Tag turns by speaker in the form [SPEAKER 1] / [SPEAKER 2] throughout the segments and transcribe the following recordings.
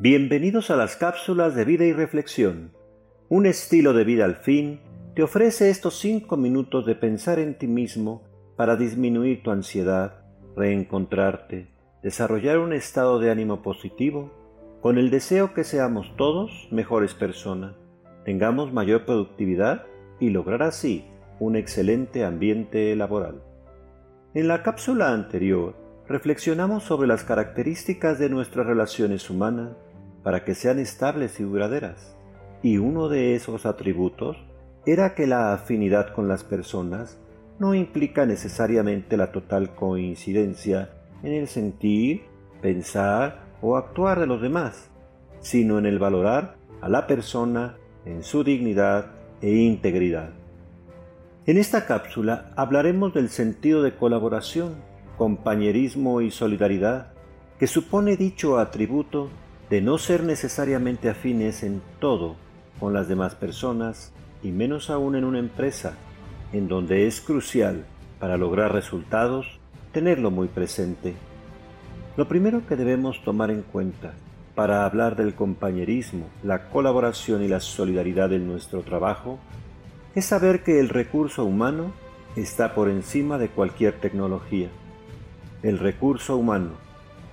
[SPEAKER 1] Bienvenidos a las cápsulas de vida y reflexión. Un estilo de vida al fin te ofrece estos cinco minutos de pensar en ti mismo para disminuir tu ansiedad, reencontrarte, desarrollar un estado de ánimo positivo, con el deseo que seamos todos mejores personas, tengamos mayor productividad y lograr así un excelente ambiente laboral. En la cápsula anterior reflexionamos sobre las características de nuestras relaciones humanas para que sean estables y duraderas. Y uno de esos atributos era que la afinidad con las personas no implica necesariamente la total coincidencia en el sentir, pensar o actuar de los demás, sino en el valorar a la persona en su dignidad e integridad. En esta cápsula hablaremos del sentido de colaboración, compañerismo y solidaridad que supone dicho atributo de no ser necesariamente afines en todo con las demás personas y menos aún en una empresa, en donde es crucial para lograr resultados tenerlo muy presente. Lo primero que debemos tomar en cuenta para hablar del compañerismo, la colaboración y la solidaridad en nuestro trabajo es saber que el recurso humano está por encima de cualquier tecnología. El recurso humano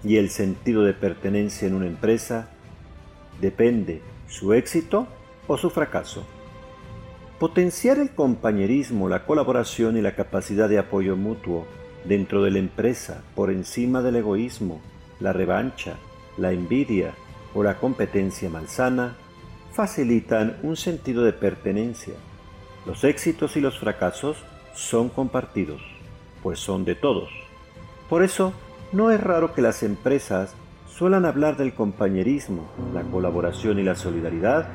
[SPEAKER 1] y el sentido de pertenencia en una empresa depende su éxito o su fracaso. Potenciar el compañerismo, la colaboración y la capacidad de apoyo mutuo dentro de la empresa por encima del egoísmo, la revancha, la envidia o la competencia malsana facilitan un sentido de pertenencia. Los éxitos y los fracasos son compartidos, pues son de todos. Por eso, no es raro que las empresas suelan hablar del compañerismo, la colaboración y la solidaridad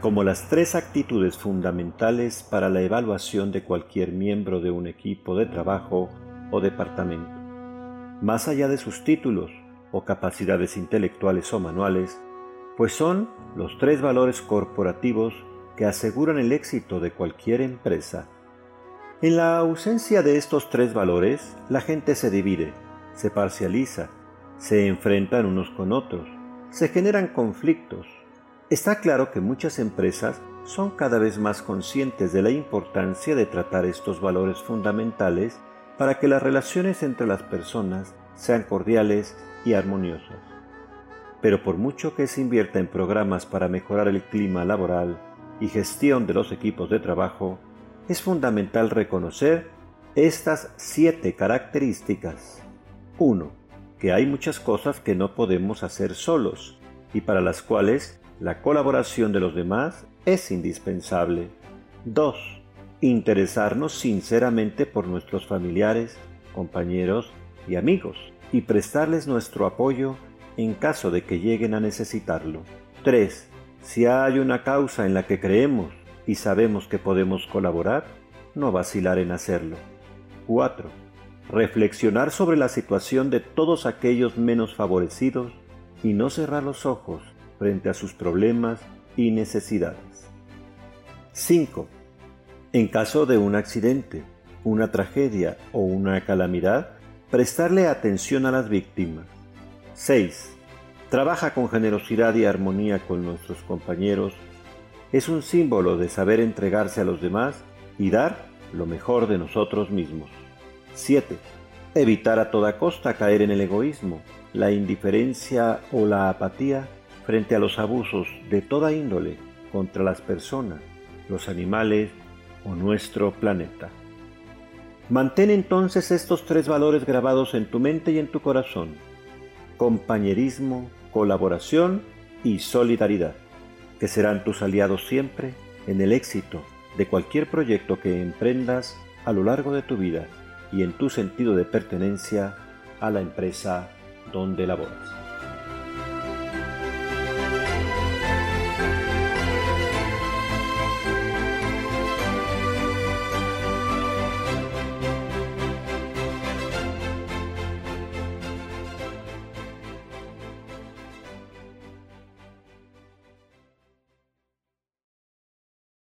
[SPEAKER 1] como las tres actitudes fundamentales para la evaluación de cualquier miembro de un equipo de trabajo o departamento. Más allá de sus títulos o capacidades intelectuales o manuales, pues son los tres valores corporativos que aseguran el éxito de cualquier empresa. En la ausencia de estos tres valores, la gente se divide se parcializa, se enfrentan unos con otros, se generan conflictos. Está claro que muchas empresas son cada vez más conscientes de la importancia de tratar estos valores fundamentales para que las relaciones entre las personas sean cordiales y armoniosas. Pero por mucho que se invierta en programas para mejorar el clima laboral y gestión de los equipos de trabajo, es fundamental reconocer estas siete características. 1. Que hay muchas cosas que no podemos hacer solos y para las cuales la colaboración de los demás es indispensable. 2. Interesarnos sinceramente por nuestros familiares, compañeros y amigos y prestarles nuestro apoyo en caso de que lleguen a necesitarlo. 3. Si hay una causa en la que creemos y sabemos que podemos colaborar, no vacilar en hacerlo. 4 reflexionar sobre la situación de todos aquellos menos favorecidos y no cerrar los ojos frente a sus problemas y necesidades. 5. En caso de un accidente, una tragedia o una calamidad, prestarle atención a las víctimas. 6. Trabaja con generosidad y armonía con nuestros compañeros. Es un símbolo de saber entregarse a los demás y dar lo mejor de nosotros mismos. 7. Evitar a toda costa caer en el egoísmo, la indiferencia o la apatía frente a los abusos de toda índole contra las personas, los animales o nuestro planeta. Mantén entonces estos tres valores grabados en tu mente y en tu corazón. Compañerismo, colaboración y solidaridad, que serán tus aliados siempre en el éxito de cualquier proyecto que emprendas a lo largo de tu vida y en tu sentido de pertenencia a la empresa donde laboras.